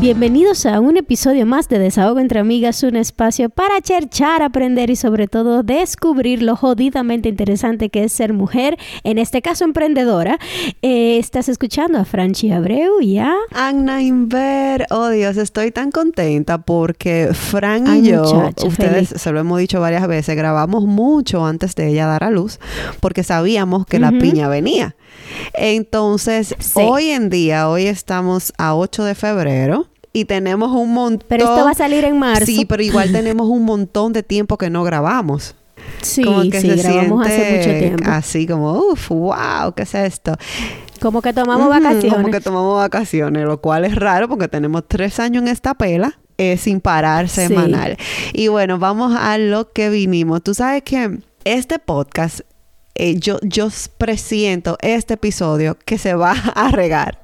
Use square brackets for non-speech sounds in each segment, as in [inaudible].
Bienvenidos a un episodio más de Desahogo entre Amigas, un espacio para cherchar, aprender y sobre todo descubrir lo jodidamente interesante que es ser mujer, en este caso emprendedora. Eh, estás escuchando a Franchi Abreu y a... Anna Inver. Oh Dios, estoy tan contenta porque Fran y yo, ustedes se lo hemos dicho varias veces, grabamos mucho antes de ella dar a luz porque sabíamos que la piña venía. Entonces, hoy en día, hoy estamos a 8 de febrero y tenemos un montón. Pero esto va a salir en marzo. Sí, pero igual [laughs] tenemos un montón de tiempo que no grabamos. Sí, sí, grabamos hace mucho tiempo. Así como, uff, wow, ¿qué es esto? Como que tomamos vacaciones. Como que tomamos vacaciones, lo cual es raro porque tenemos tres años en esta pela. Eh, sin parar semanal. Y bueno, vamos a lo que vinimos. Tú sabes que este podcast eh, yo, yo presiento este episodio que se va [laughs] a regar.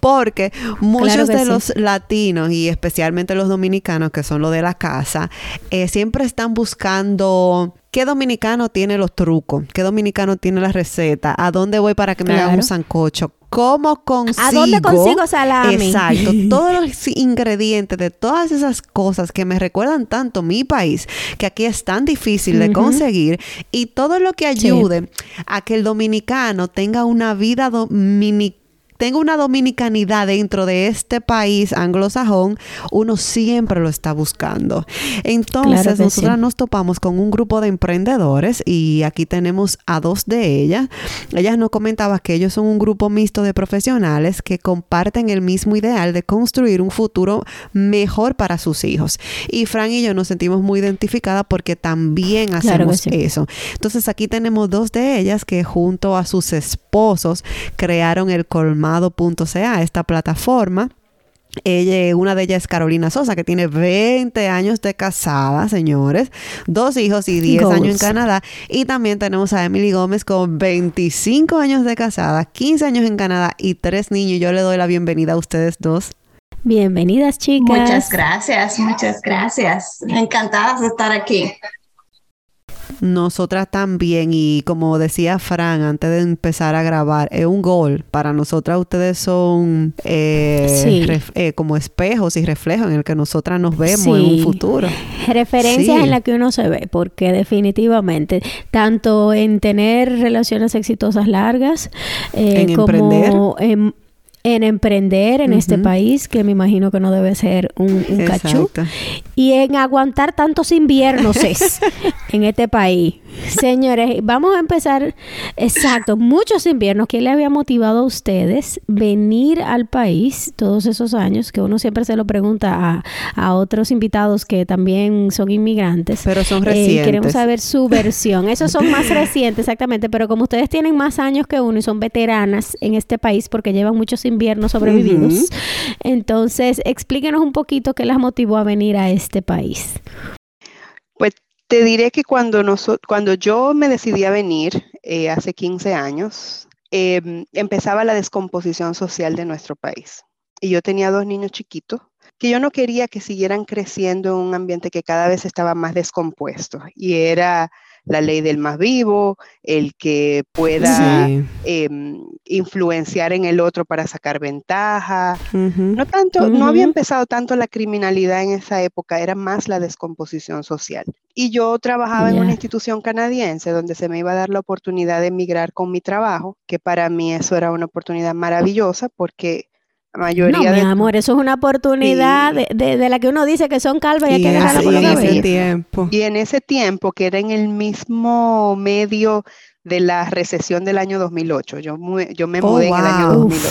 Porque muchos de los latinos y especialmente los dominicanos, que son los de la casa, eh, siempre están buscando ¿Qué dominicano tiene los trucos? ¿Qué dominicano tiene la receta? ¿A dónde voy para que me hagan un sancocho? ¿Cómo consigo? ¿A dónde consigo salami? Exacto. [laughs] todos los ingredientes de todas esas cosas que me recuerdan tanto mi país, que aquí es tan difícil de conseguir, y todo lo que ayude a que el dominicano tenga una vida dominicana tengo una dominicanidad dentro de este país anglosajón, uno siempre lo está buscando. Entonces, nosotras nos topamos con un grupo de emprendedores y aquí tenemos a dos de ellas. Ellas nos comentaban que ellos son un grupo mixto de profesionales que comparten el mismo ideal de construir un futuro mejor para sus hijos. Y Fran y yo nos sentimos muy identificadas porque también hacemos eso. Entonces, aquí tenemos dos de ellas que junto a sus esposos crearon el colmado Amado.ca, esta plataforma. Ella, una de ellas es Carolina Sosa, que tiene 20 años de casada, señores, dos hijos y 10 años en Canadá. Y también tenemos a Emily Gómez con 25 años de casada, 15 años en Canadá y tres niños. Yo le doy la bienvenida a ustedes dos. Bienvenidas, chicas. Muchas gracias, muchas gracias. Encantadas de estar aquí. Nosotras también, y como decía Fran antes de empezar a grabar, es un gol. Para nosotras ustedes son eh, eh, como espejos y reflejos en el que nosotras nos vemos en un futuro. Referencias en las que uno se ve, porque definitivamente, tanto en tener relaciones exitosas largas, eh, en como en en emprender en este país, que me imagino que no debe ser un, un cachú, y en aguantar tantos inviernos [laughs] en este país. [laughs] Señores, vamos a empezar, exacto, muchos inviernos. ¿Qué le había motivado a ustedes venir al país todos esos años? Que uno siempre se lo pregunta a, otros invitados que también son inmigrantes. Pero son eh, recientes. queremos saber su versión. Esos son más [laughs] recientes, exactamente, pero como ustedes tienen más años que uno y son veteranas en este país porque llevan muchos inviernos sobrevividos, entonces explíquenos un poquito qué las motivó a venir a este país. Pues te diré que cuando, cuando yo me decidí a venir eh, hace 15 años, em, empezaba la descomposición social de nuestro país. Y yo tenía dos niños chiquitos que yo no quería que siguieran creciendo en un ambiente que cada vez estaba más descompuesto. Y era la ley del más vivo, el que pueda em, influenciar en el otro para sacar ventaja. No tanto, no había empezado tanto la criminalidad en esa época, era más la descomposición social. Y yo trabajaba en una institución canadiense donde se me iba a dar la oportunidad de emigrar con mi trabajo, que para mí eso era una oportunidad maravillosa porque mayoría no, mi amor, eso es una oportunidad de, la que uno dice que son calvas y hay que dejarla por en ese tiempo. Y en ese tiempo, que era en el mismo medio de la recesión del año 2008. Yo, yo me oh, mudé en el año 2008.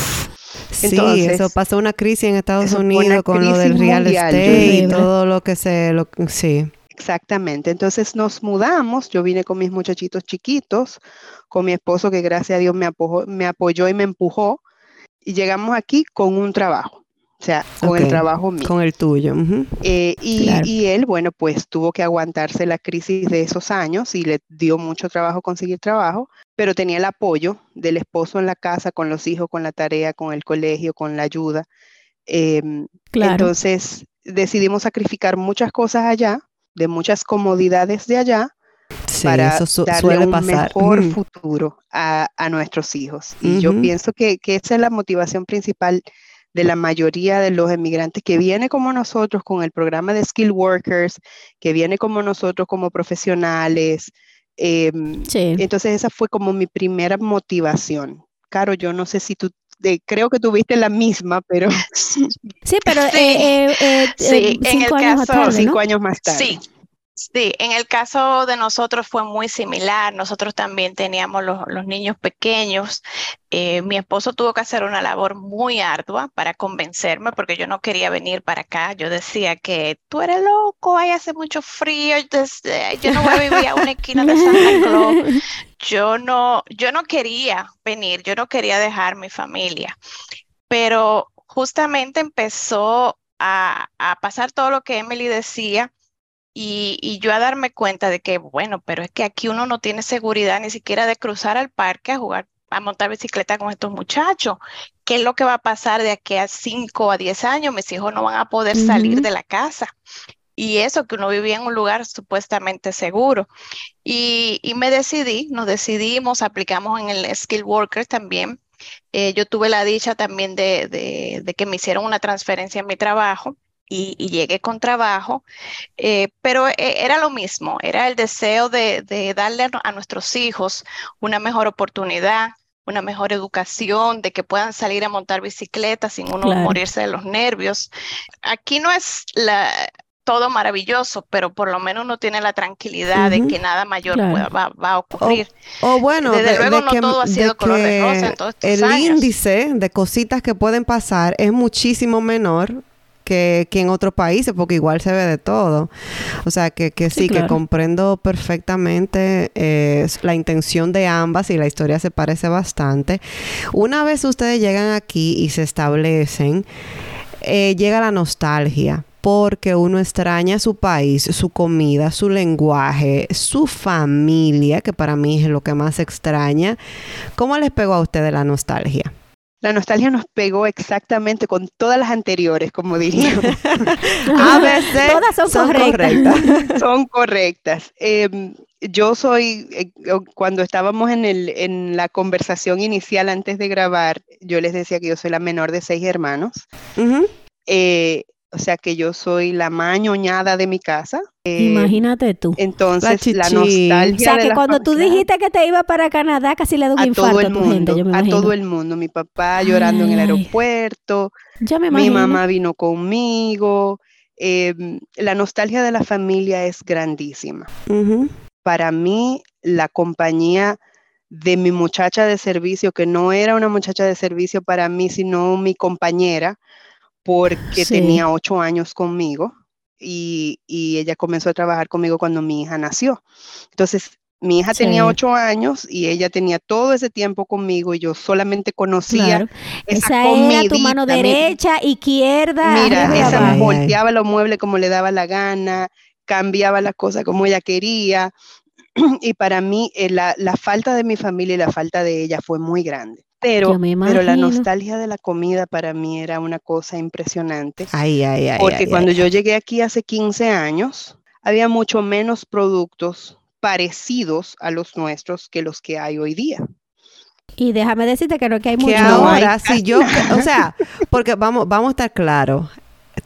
sí, eso pasó una crisis en Estados Unidos con lo del real estate y todo lo que se... Lo, sí. Exactamente. Entonces nos mudamos. Yo vine con mis muchachitos chiquitos, con mi esposo que gracias a Dios me, me apoyó y me empujó y llegamos aquí con un trabajo. O sea, con el trabajo mío. Con el tuyo. Eh, y, él, bueno, pues tuvo que aguantarse la crisis de esos años y le dio mucho trabajo conseguir trabajo, pero tenía el apoyo del esposo en la casa, con los hijos, con la tarea, con el colegio, con la ayuda. Em, entonces decidimos sacrificar muchas cosas allá, de muchas comodidades de allá, para darle un mejor futuro a, nuestros hijos. Y yo pienso que, que esa es la motivación principal de la mayoría de los emigrantes que viene como nosotros con el programa de Skill Workers, que viene como nosotros como profesionales. Em, entonces esa fue como mi primera motivación. Caro, yo no sé si tú creo que tuviste la misma, pero... Sí, pero [laughs] sí, eh, eh, eh, cinco, años cinco años más tarde. Sí, Sí, en el caso de nosotros fue muy similar. Nosotros también teníamos los, niños pequeños. Eh, mi esposo tuvo que hacer una labor muy ardua para convencerme porque yo no quería venir para acá. Yo decía que tú eres loco, ahí hace mucho frío, yo no voy a vivir a una esquina de Santa Claus. [laughs] Yo no, yo no quería venir, yo no quería dejar mi familia. Pero justamente empezó a, a pasar todo lo que Emily decía y, yo a darme cuenta de que, bueno, pero es que aquí uno no tiene seguridad ni siquiera de cruzar al parque a jugar, a montar bicicleta con estos muchachos. ¿Qué es lo que va a pasar de aquí a 5 a 10 años? Mis hijos no van a poder salir de la casa. Y eso que uno vivía en un lugar supuestamente seguro. Y, me decidí, nos decidimos, aplicamos en el Skill Worker también. Eh, yo tuve la dicha también de, de que me hicieron una transferencia en mi trabajo y, llegué con trabajo, eh, pero eh, era lo mismo, era el deseo de, darle a, nuestros hijos una mejor oportunidad, una mejor educación, de que puedan salir a montar bicicleta sin uno morirse de los nervios. Aquí no es la, todo maravilloso, pero por lo menos uno tiene la tranquilidad de que nada mayor va, a ocurrir. O, bueno, desde luego no todo ha sido color de rosa en todos estos el índice de cositas que pueden pasar es muchísimo menor que, en otros países, porque igual se ve de todo. O sea, que, que sí, que comprendo perfectamente eh, la intención de ambas y la historia se parece bastante. Una vez ustedes llegan aquí y se establecen, eh, llega la nostalgia porque uno extraña su país, su comida, su lenguaje, su familia, que para mí es lo que más extraña. ¿Cómo les pegó a ustedes la nostalgia? La nostalgia nos pegó exactamente con todas las anteriores, como diríamos. [laughs] a veces todas son, correctas. son correctas. Em, yo soy, eh, cuando estábamos en, el, en la conversación inicial antes de grabar, yo les decía que yo soy la menor de seis hermanos. O sea que yo soy la mañoñada de mi casa. Eh, Imagínate tú. Entonces, la, nostalgia. O sea, que cuando tú dijiste que te iba para Canadá, casi le doy un infarto todo el mundo, a todo el mundo. Mi papá llorando en el aeropuerto. Ya me imagino. Mi mamá vino conmigo. Em, la nostalgia de la familia es grandísima. Para mí, la compañía de mi muchacha de servicio, que no era una muchacha de servicio para mí, sino mi compañera, porque tenía ocho años conmigo y, ella comenzó a trabajar conmigo cuando mi hija nació. Entonces, mi hija tenía ocho años y ella tenía todo ese tiempo conmigo y yo solamente conocía esa, era tu mano derecha, izquierda. Mira, esa volteaba los muebles como le daba la gana, cambiaba las cosas como ella quería. [clears throat] y para mí eh, la, la falta de mi familia y la falta de ella fue muy grande. Pero, pero la nostalgia de la comida para mí era una cosa impresionante. Ay, ay, ay. Porque cuando yo llegué aquí hace 15 años, había mucho menos productos parecidos a los nuestros que los que hay hoy día. Y déjame decirte que no que hay mucho. ahora, [laughs] si yo, o sea, porque vamos, vamos a estar claros,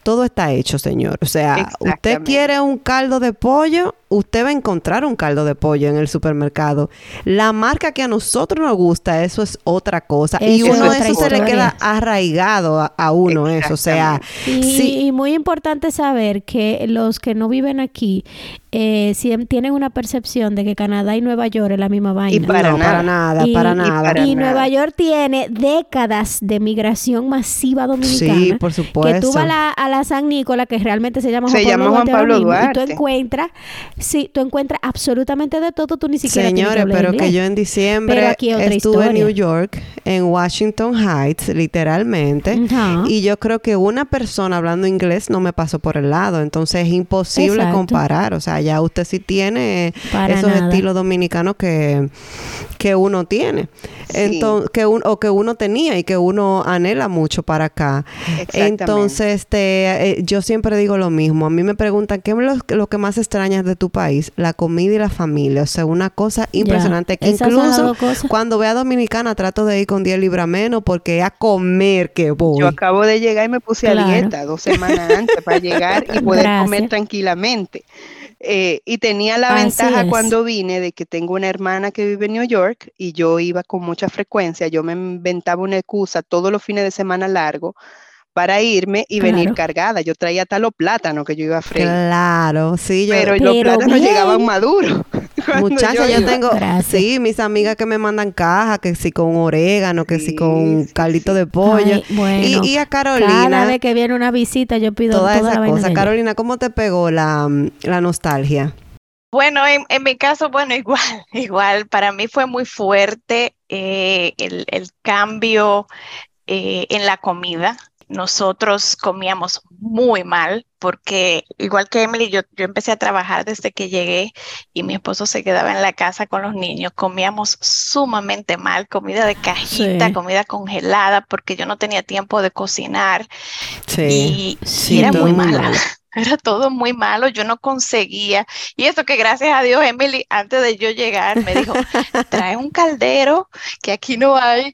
todo está hecho, señor. O sea, usted quiere un caldo de pollo, usted va a encontrar un caldo de pollo en el supermercado. La marca que a nosotros nos gusta, eso es otra cosa. y uno eso se le queda arraigado a, uno eso. O sea, y, sí. y muy importante saber que los que no viven aquí eh, si tienen una percepción de que Canadá y Nueva York es la misma vaina. Y para, nada, para nada, para nada. Y, Nueva York tiene décadas de migración masiva dominicana. Sí, por supuesto. Que tú vas a la, a la San Nicolás, que realmente se llama Juan, se Pablo, llama Juan Pablo Duarte. Y tú encuentras, sí, tú encuentras absolutamente de todo, tú ni siquiera Señores, pero que yo en diciembre estuve en New York, en Washington Heights, literalmente, y yo creo que una persona hablando inglés no me pasó por el lado, entonces es imposible comparar, o sea, ya usted sí tiene esos estilos dominicanos que, que uno tiene. Entonces, que o que uno tenía y que uno anhela mucho para acá. Entonces, este, eh, yo siempre digo lo mismo. A mí me preguntan, ¿qué es lo, que más extrañas de tu tu país, la comida y la familia. O sea, una cosa impresionante. Que incluso cuando voy a Dominicana trato de ir con 10 libras menos porque a comer que voy. Yo acabo de llegar y me puse a dieta dos semanas antes para llegar y poder comer tranquilamente. Eh, y tenía la ventaja cuando vine de que tengo una hermana que vive en New York y yo iba con mucha frecuencia. Yo me inventaba una excusa todos los fines de semana largo para irme y venir cargada. Yo traía hasta los plátanos que yo iba a freír. Claro, sí. Yo, pero, los plátanos llegaban maduros. [laughs] Muchacha, yo, tengo, sí, mis amigas que me mandan cajas, que si con orégano, que si con caldito de pollo. y, a Carolina. Cada vez que viene una visita yo pido toda, esa cosa. Carolina, ¿cómo te pegó la, nostalgia? Bueno, en, mi caso, bueno, [laughs] igual, igual. Para mí fue muy fuerte eh, el, cambio eh, en la comida nosotros comíamos muy mal porque igual que Emily, yo, yo empecé a trabajar desde que llegué y mi esposo se quedaba en la casa con los niños. Comíamos sumamente mal, comida de cajita, comida congelada, porque yo no tenía tiempo de cocinar. Sí, y, era muy mala. [laughs] Era todo muy malo, yo no conseguía. Y eso que gracias a Dios, Emily, antes de yo llegar, me dijo, trae un caldero que aquí no hay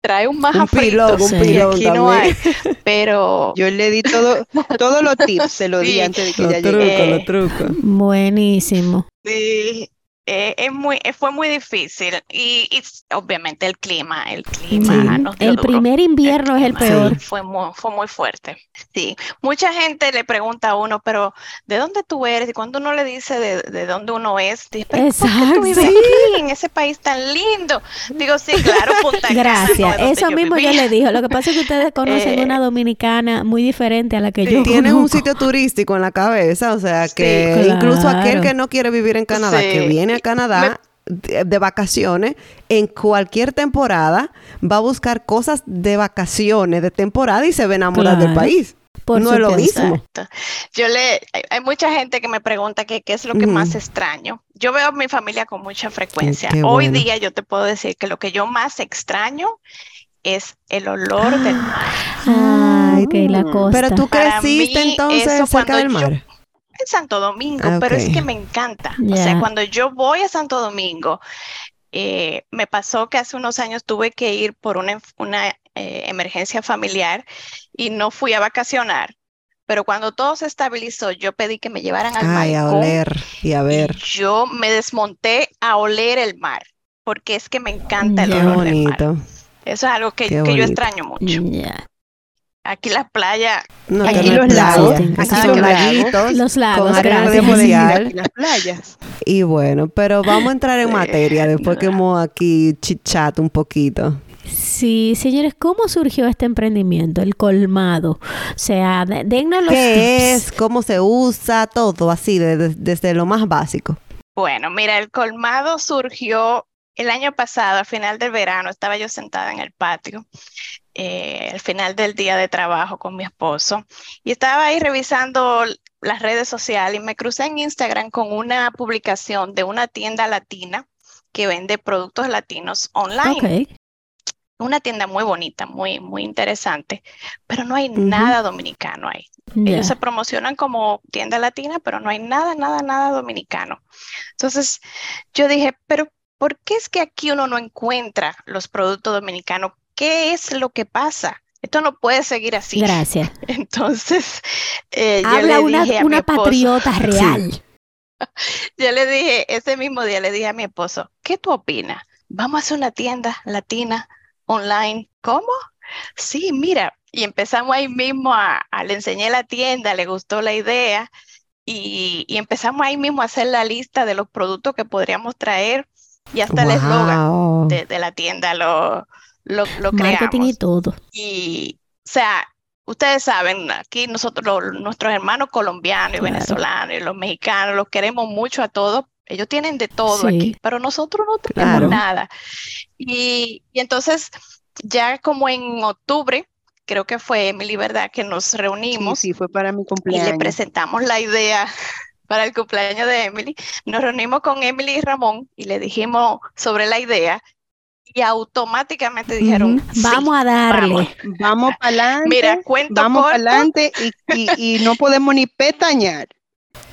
trae un maja un pilón, un pilón aquí no hay, pero yo le di todo, todos los tips, se lo di antes de que ya llegue. Los trucos. Buenísimo. Sí, eh, es muy, eh, fue muy difícil y, obviamente el clima, el clima. el primer invierno es el peor. Fue muy, fue muy fuerte. Sí, mucha gente le pregunta a uno, pero ¿de dónde tú eres? Y cuando uno le dice de, de dónde uno es, dice, Exacto, en ese país tan lindo? Digo, sí, claro, Punta Gracias, eso mismo yo le dijo. Lo que pasa es que ustedes [laughs] conocen una eh, dominicana muy diferente a la que yo Tienen un sitio turístico en la cabeza, o sea que incluso aquel que no quiere vivir en Canadá, que viene Canadá de, vacaciones, en cualquier temporada, va a buscar cosas de vacaciones, de temporada y se va a enamorar del país. no es lo mismo. Yo le, hay, mucha gente que me pregunta que, qué es lo que más extraño. Yo veo a mi familia con mucha frecuencia. Hoy día yo te puedo decir que lo que yo más extraño es el olor del mar. Ay, que la costa. Pero tú creciste entonces cerca del mar en Santo Domingo, pero es que me encanta. O sea, cuando yo voy a Santo Domingo, eh, me pasó que hace unos años tuve que ir por una, una eh, emergencia familiar y no fui a vacacionar. Pero cuando todo se estabilizó, yo pedí que me llevaran al mar. a oler y a ver. yo me desmonté a oler el mar, porque es que me encanta el olor del mar. Eso es algo que, que yo extraño mucho. Aquí las playas. aquí los lagos. Aquí los laguitos. Los lagos. Con arena las [laughs] playas. Y bueno, pero vamos a entrar en materia después que hemos aquí chichat un poquito. Sí, señores, ¿cómo surgió este emprendimiento, el colmado? O sea, dennos los ¿Qué es? ¿Cómo se usa? Todo así, desde lo más básico. Bueno, mira, el colmado surgió el año pasado, al final del verano, estaba yo sentada en el patio eh, al final del día de trabajo con mi esposo y estaba ahí revisando las redes sociales y me crucé en Instagram con una publicación de una tienda latina que vende productos latinos online. Una tienda muy bonita, muy, muy interesante, pero no hay nada dominicano ahí. Ellos se promocionan como tienda latina, pero no hay nada, nada, nada dominicano. Entonces yo dije, pero ¿por qué es que aquí uno no encuentra los productos dominicanos ¿qué es lo que pasa? Esto no puede seguir así. Gracias. [laughs] Entonces, eh, yo le una, dije a una patriota [laughs] real. [laughs] Yo le dije, ese mismo día le dije a mi esposo, ¿qué tú opinas? Vamos a hacer una tienda latina online. ¿Cómo? Sí, mira. Y empezamos ahí mismo a, le enseñé la tienda, le gustó la idea y, empezamos ahí mismo a hacer la lista de los productos que podríamos traer y hasta el eslogan de, de, la tienda lo, lo, lo Marketing y todo. Y, o sea, ustedes saben, aquí nosotros, nuestros hermanos colombianos y venezolanos y los mexicanos, los queremos mucho a todos. Ellos tienen de todo aquí, pero nosotros no tenemos nada. Y, y entonces, ya como en octubre, creo que fue Emily, ¿verdad? Que nos reunimos. Sí, fue para mi cumpleaños. Y le presentamos la idea [laughs] para el cumpleaños de Emily. Nos reunimos con Emily y Ramón y le dijimos sobre la idea y automáticamente dijeron, vamos a darle. Vamos, para adelante. [laughs] Mira, cuento Vamos para adelante y, y, no podemos ni petañar.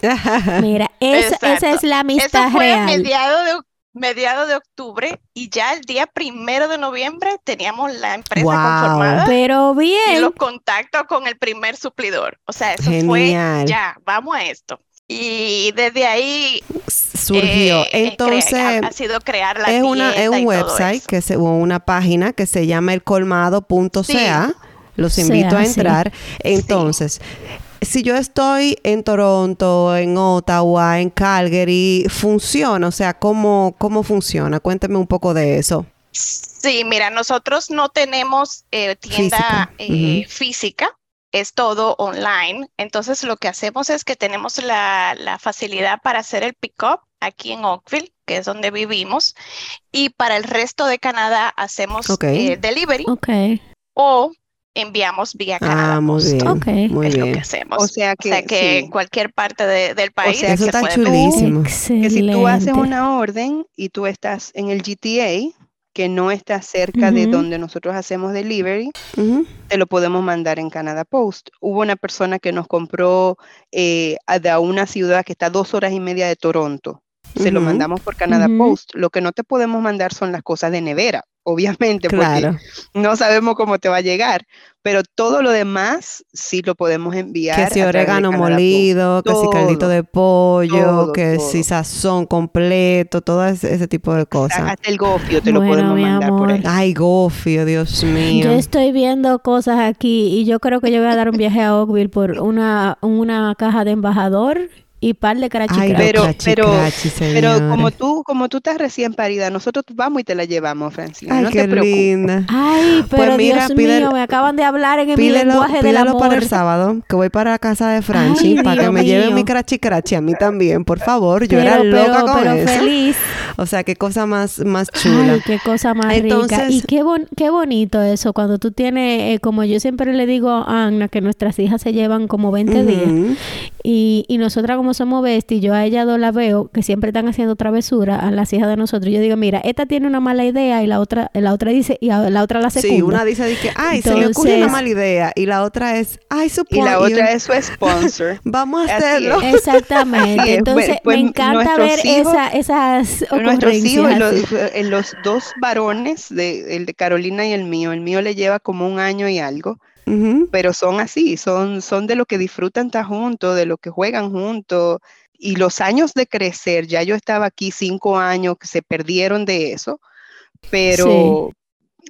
[laughs] Mira, esa es la amistad Eso fue real. A mediado de, mediado de octubre y ya el día primero de noviembre teníamos la empresa Wow. conformada Pero y bien, los contactos con el primer suplidor. O sea, eso Genial. fue ya, vamos a esto. Y desde ahí Surgió. eh, eh, Entonces, crea- ha, sido crear la es, una, es un website que se, o una página que se llama elcolmado.ca. Los Sea, invito a sí. entrar. Entonces, si yo estoy en Toronto, en Ottawa, en Calgary, funciona, o sea, ¿cómo, cómo funciona? Cuénteme un poco de eso. Sí, mira, nosotros no tenemos eh, Física, tienda eh, física, es todo online. Entonces, lo que hacemos es que tenemos la, la facilidad para hacer el pick-up aquí en Oakville, que es donde vivimos, y para el resto de Canadá hacemos eh, delivery ok, o enviamos vía Canadá Ah, muy bien. Ok. Muy es lo que hacemos. O sea que, que sí. en cualquier parte de- del país sea, Eso está chulísimo. que si tú haces una orden y tú estás en el GTA, que no está cerca de donde nosotros hacemos delivery, te lo podemos mandar en Canada Post. Hubo una persona que nos compró eh, de a una ciudad que está a dos horas y media de Toronto. Se lo mandamos por Canada. Post. Lo que no te podemos mandar son las cosas de nevera, obviamente, Claro. porque no sabemos cómo te va a llegar. Pero todo lo demás sí lo podemos enviar. Que si orégano molido, que si caldito de pollo, todo, que todo. si sazón completo, todo ese, ese tipo de cosas. hasta el gofio te lo podemos mandar por ahí. Ay, gofio, Dios mío. Yo estoy viendo cosas aquí y yo creo que yo voy a dar un viaje a Oakville por una, una caja de embajador y par de crachi Ay. Pero- crachi, pero- crachi, Pero como tú, como tú estás recién parida, nosotros vamos y te la llevamos, Francina. Ay, no qué te preocupes. linda. Ay, Pues pero mira, Dios pídelo- mío, me acaban de hablar en mi Pídelo, lenguaje del amor. para el sábado, que voy para la casa de Franchi, Ay, para que me lleve mío. mi crachi crachi a mí también, por favor. Yo pero, era loca pero, con pero eso. feliz. O sea, qué cosa más, más chula. Ay, qué cosa más rica. Y qué, bon- qué bonito eso, cuando tú tienes, eh, como yo siempre le digo a Ana, que nuestras hijas se llevan como 20 días. Y, y nosotras como somos besties, yo a ella dos la veo que siempre están haciendo travesura a las hijas de nosotros. Yo digo, mira, esta tiene una mala idea y la otra, la otra dice, y a- la otra la secunda. Sí, una dice que, ay, se me ocurre una Entonces- mala idea. Y la otra es, ay, su Y la otra un- es su sponsor. [laughs] Vamos a Así hacerlo. es. Exactamente. [laughs] Entonces, Pues- pues me encanta nuestros ver hijos- esa, esas Nuestros hijos, los, eh, los dos varones, de, el de Carolina y el mío, el mío le lleva como un año y algo, Pero son así, son, son de lo que disfrutan estar juntos, de lo que juegan juntos. Y los años de crecer, ya yo estaba aquí cinco años que se perdieron de eso, pero,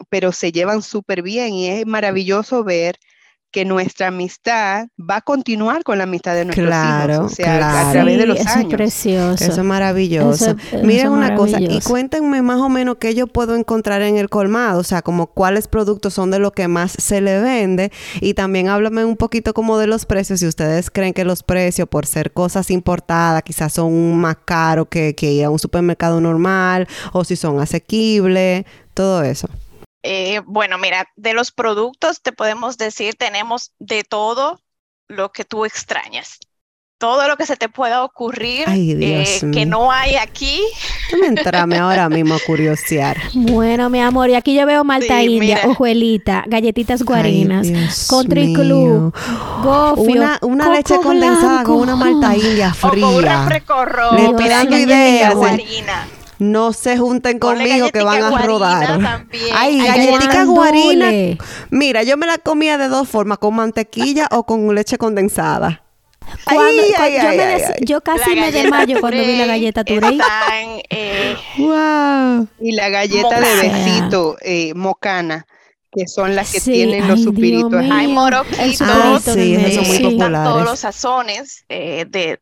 pero se llevan súper bien y es maravilloso ver que nuestra amistad va a continuar con la amistad de nuestros Claro, hijos, o sea, claro. a través de Sí, los eso es años. precioso. Eso es maravilloso. Eso- eso Miren una cosa y cuéntenme más o menos qué yo puedo encontrar en el colmado, o sea, como cuáles productos son de lo que más se le vende y también háblame un poquito como de los precios, si ustedes creen que los precios por ser cosas importadas quizás son más caros que, que ir a un supermercado normal o si son asequibles, todo eso. Eh, bueno, mira, de los productos te podemos decir, tenemos de todo lo que tú extrañas. Todo lo que se te pueda ocurrir Ay, Dios eh, que no hay aquí. Déjame entrarme ahora mismo a curiosear. [laughs] Bueno, mi amor, y aquí yo veo malta Sí, india, mira. hojuelita, galletitas guarinas, country mío. club, gofio, Una, una leche condensada con una malta india O con un fría. refresco rojo. Dando galletica ideas, guarina. No se junten conmigo que van a rodar. también. Ay, Ay, galletica guarina. Mira, yo me la comía de dos formas, con mantequilla o con leche condensada. Cuando- Ay, cuando ay, yo, ay, me ay, des- ay. yo casi me desmayo cuando vi la galleta Turey. Están, eh, Wow. Y la galleta de besito, eh, mocana, que son las que Sí, tienen los supiritos. hay moroquitos. Ah, sí, están todos los sazones eh, de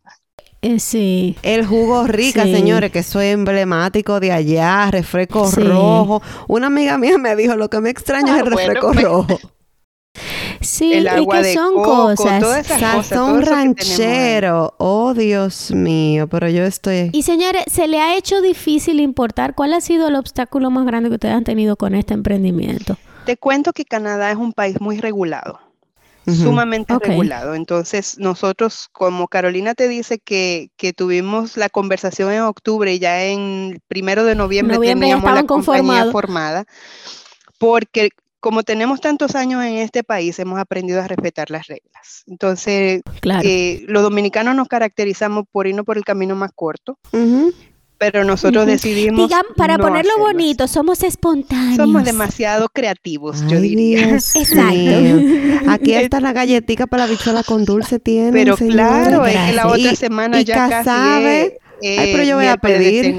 Eh, sí. El jugo rica, Sí. señores, que eso es emblemático de allá, refresco Sí. rojo. Una amiga mía me dijo, lo que me extraña Ah, es el bueno, refresco pues. rojo. [laughs] Sí, El y que de son coco, cosas. Sazón ranchero. Oh, Dios mío, pero yo estoy... Y señores, ¿se le ha hecho difícil importar? ¿Cuál ha sido el obstáculo más grande que ustedes han tenido con este emprendimiento? Te cuento que Canadá es un país muy regulado, Sumamente Ok. regulado. Entonces, nosotros, como Carolina te dice que, que tuvimos la conversación en octubre y ya en primero de noviembre, Noviembre teníamos la compañía formada, porque como tenemos tantos años en este país, hemos aprendido a respetar las reglas. Entonces, eh, los dominicanos nos caracterizamos por irnos por el camino más corto. Pero nosotros decidimos. para ponerlo bonito, somos espontáneos. Somos demasiado creativos, yo diría. [laughs] Exacto. Aquí [laughs] está la galletita para la bichuela con dulce, tiene. Pero claro, es que la otra semana ya casi Ay, pero yo voy a pedir.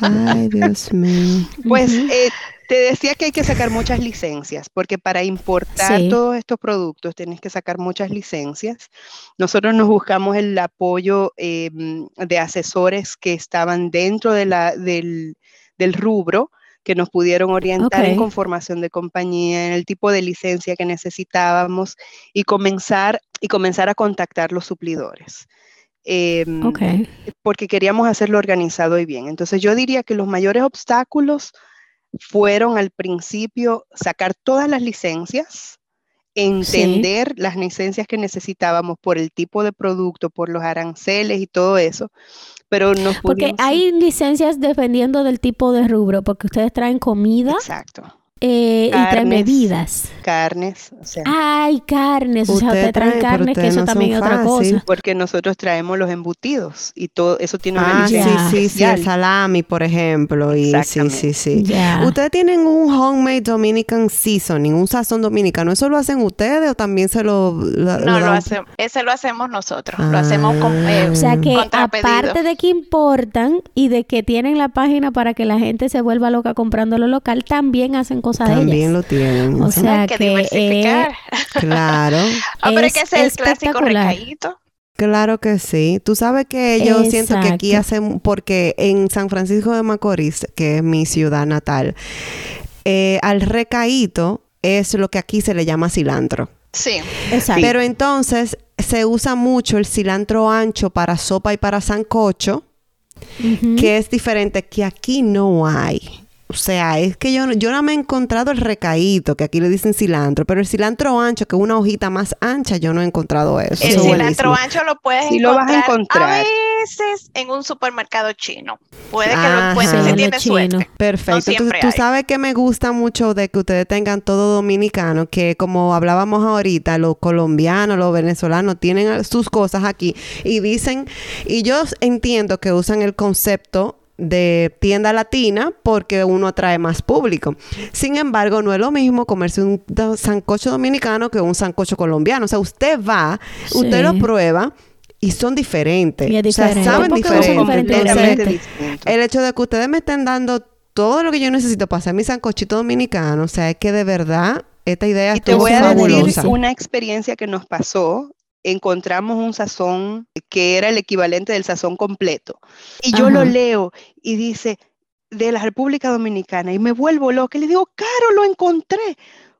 Ay, Dios mío. Pues eh, te decía que hay que sacar muchas licencias, porque para importar todos estos productos tienes que sacar muchas licencias. Nosotros nos buscamos el apoyo em, de asesores que estaban dentro de la, del, rubro, que nos pudieron orientar en conformación de compañía, en el tipo de licencia que necesitábamos y comenzar, y comenzar a contactar los suplidores. Em, porque queríamos hacerlo organizado y bien. Entonces yo diría que los mayores obstáculos fueron al principio sacar todas las licencias, entender las licencias que necesitábamos por el tipo de producto, por los aranceles y todo eso, pero no Porque hay licencias dependiendo del tipo de rubro, porque ustedes traen comida. Exacto. Eh, y traen bebidas. Carnes, o sea. Ay, carnes, o sea, usted trae carnes, que eso también es otra cosa. Porque nosotros traemos los embutidos y todo eso tiene una ah, sí, sí, sí, el salami, por ejemplo, y sí, sí, sí. Ustedes tienen un homemade Dominican seasoning, un sazón dominicano, ¿eso lo hacen ustedes o también se lo, No, lo hacemos, ese lo hacemos nosotros, lo hacemos con ah. eh, O sea que aparte de que importan y de que tienen la página para que la gente se vuelva loca comprando lo local, también hacen cosas también lo tienen. O sea que, diversificar. claro. [laughs] Ah, pero es que es el clásico recaído. Claro que sí. Tú sabes que yo siento que aquí hacen, porque en San Francisco de Macorís, que es mi ciudad natal, eh, al recaíto es lo que aquí se le llama cilantro. Sí. Exacto. Pero entonces se usa mucho el cilantro ancho para sopa y para sancocho, que es diferente, que aquí no hay. O sea, es que yo, yo no me he encontrado el recaído, que aquí le dicen cilantro, pero el cilantro ancho, que es una hojita más ancha, yo no he encontrado eso. El cilantro ancho lo puedes encontrar, lo vas a encontrar a veces en un supermercado chino. Puede que lo ah, encuentres si tienes suerte. Perfecto. Entonces, tú sabes que me gusta mucho de que ustedes tengan todo dominicano, que como hablábamos ahorita, los colombianos, los venezolanos tienen sus cosas aquí y dicen, y yo entiendo que usan el concepto de tienda latina porque uno atrae más público. Sin embargo, no es lo mismo comerse un sancocho dominicano que un sancocho colombiano. O sea, usted va, usted lo prueba y son diferentes. O sea, saben diferente. el hecho de que ustedes me estén dando todo lo que yo necesito para hacer mi sancochito dominicano, o sea, es que de verdad esta idea y te voy a decir una experiencia que nos pasó encontramos un sazón que era el equivalente del sazón completo. Y yo lo leo y dice, de la República Dominicana, y me vuelvo loca. Y le digo, Caro, lo encontré.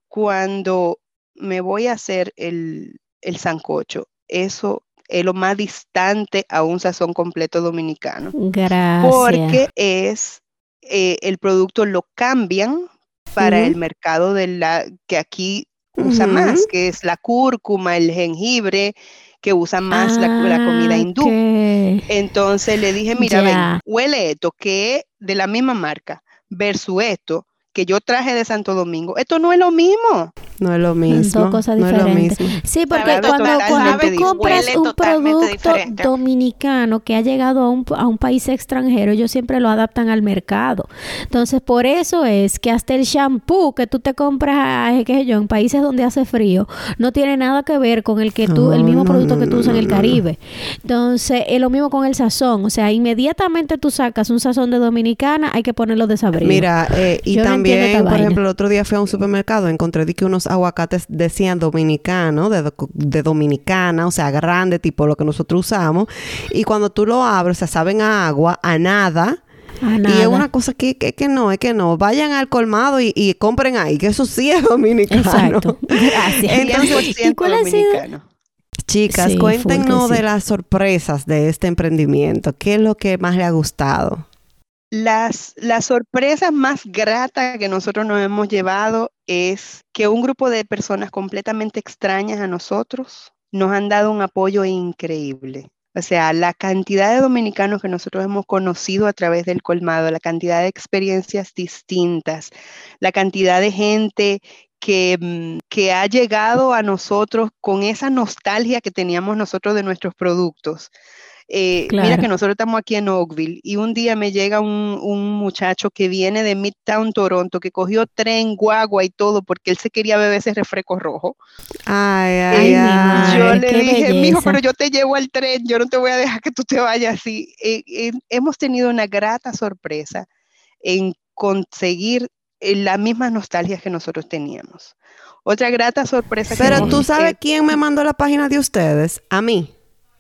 Cuando me voy a hacer el, el sancocho, eso es lo más distante a un sazón completo dominicano. Gracias. Porque es, eh, el producto lo cambian para el mercado de la que aquí usa más, que es la cúrcuma, el jengibre, que usa más la, comida ah, hindú. Entonces le dije, mira, ven, huele esto, que es de la misma marca, versus esto, que yo traje de Santo Domingo. Esto no es lo mismo. No es lo mismo. Son cosas diferentes. Sí, porque cuando, cuando compras un producto dominicano que ha llegado a un, a un país extranjero, ellos siempre lo adaptan al mercado. Entonces, por eso es que hasta el shampoo que tú te compras, qué sé yo, en países donde hace frío, no tiene nada que ver con el que tú, el mismo producto que tú usas en el Caribe. Entonces, es lo mismo con el sazón. O sea, inmediatamente tú sacas un sazón de dominicana, hay que ponerlo de saber. Mira, eh, y también, por ejemplo, el otro día fui a un supermercado, encontré que unos aguacates decían dominicano, de, dominicana, o sea, grande, tipo lo que nosotros usamos. Y cuando tú lo abres, se saben a agua, a nada. Y es una cosa que, que, no, es que no. Vayan al colmado y, compren ahí, que eso sí es [laughs] dominicano. Exacto. Gracias. Entonces, cuál ha sido? Chicas, cuéntenos de las sorpresas de este emprendimiento. ¿Qué es lo que más le ha gustado? Las, las sorpresas más gratas que nosotros nos hemos llevado es que un grupo de personas completamente extrañas a nosotros nos han dado un apoyo increíble. O sea, la cantidad de dominicanos que nosotros hemos conocido a través del colmado, la cantidad de experiencias distintas, la cantidad de gente que, mm, que ha llegado a nosotros con esa nostalgia que teníamos nosotros de nuestros productos. Eh, mira que nosotros estamos aquí en Oakville y un día me llega un, muchacho que viene de Midtown, Toronto, que cogió tren, guagua y todo porque él se quería beber ese refresco rojo. Ay, ay, ay. Yo le dije, mijo, pero yo te llevo al tren, yo no te voy a dejar que tú te vayas así. Eh, eh, hemos tenido una grata sorpresa en conseguir las mismas nostalgias que nosotros teníamos. Otra grata sorpresa. Pero tú sabes quién me mandó la página de ustedes? A mí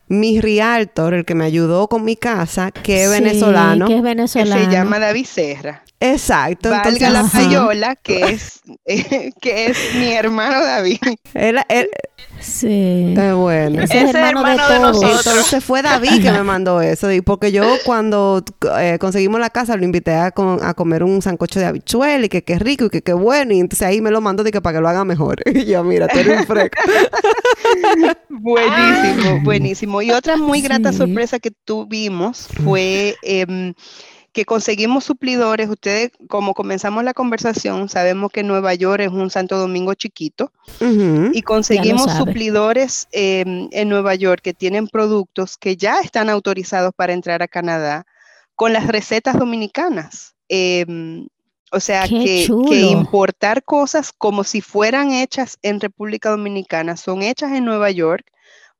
mi realtor, el que me ayudó con mi casa, que es venezolano. Que es venezolano. Que se llama David Serra. Exacto. Valga la payola, que es, [laughs] que es mi hermano David. Él, él, sí. Qué bueno. Ese es hermano, de, todos. Entonces fue David que me mandó eso. Porque yo cuando eh, conseguimos la casa lo invité a, a, comer un sancocho de habichuel y que qué rico y que qué bueno. Y entonces ahí me lo mandó de que para que lo haga mejor. [laughs] Y yo, mira, tú eres un freco. [laughs] buenísimo, buenísimo. Y otra muy grata sorpresa que tuvimos fue... Eh, que conseguimos suplidores. Ustedes, como comenzamos la conversación, sabemos que Nueva York es un Santo Domingo chiquito y conseguimos suplidores em, en Nueva York que tienen productos que ya están autorizados para entrar a Canadá con las recetas dominicanas. Em, o sea, que, que, importar cosas como si fueran hechas en República Dominicana, son hechas en Nueva York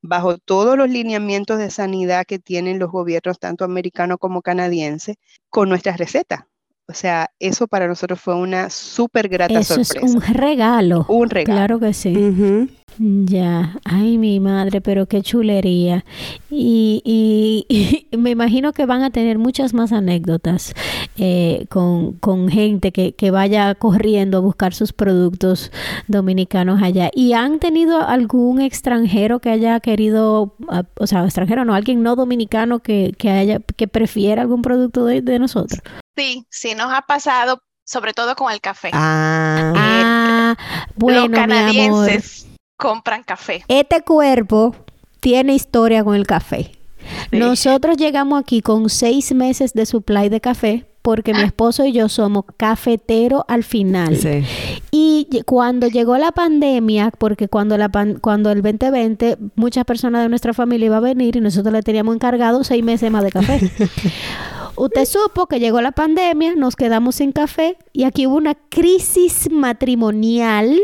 bajo todos los lineamientos de sanidad que tienen los gobiernos, tanto americanos como canadienses, con nuestras recetas. O sea, eso para nosotros fue una súper grata sorpresa. Es un regalo. Un regalo. Claro que sí. Ya, ay mi madre, pero qué chulería. Y, [laughs] y, me imagino que van a tener muchas más anécdotas eh, con, con, gente que, que, vaya corriendo a buscar sus productos dominicanos allá. ¿Y han tenido algún extranjero que haya querido, ah, o sea, extranjero no, alguien no dominicano que, que haya, que prefiera algún producto de, de nosotros? Sí, sí, nos ha pasado, sobre todo con el café. Ah, ah bueno, los canadienses compran café. Este cuerpo tiene historia con el café. Nosotros llegamos aquí con seis meses de supply de café porque mi ah. esposo y yo somos cafeteros al final. Y cuando llegó la pandemia, porque cuando, la cuando el 2020 muchas personas de nuestra familia iba a venir y nosotros le teníamos encargado seis meses más de café. [laughs] Usted supo que llegó la pandemia, nos quedamos sin café y aquí hubo una crisis matrimonial.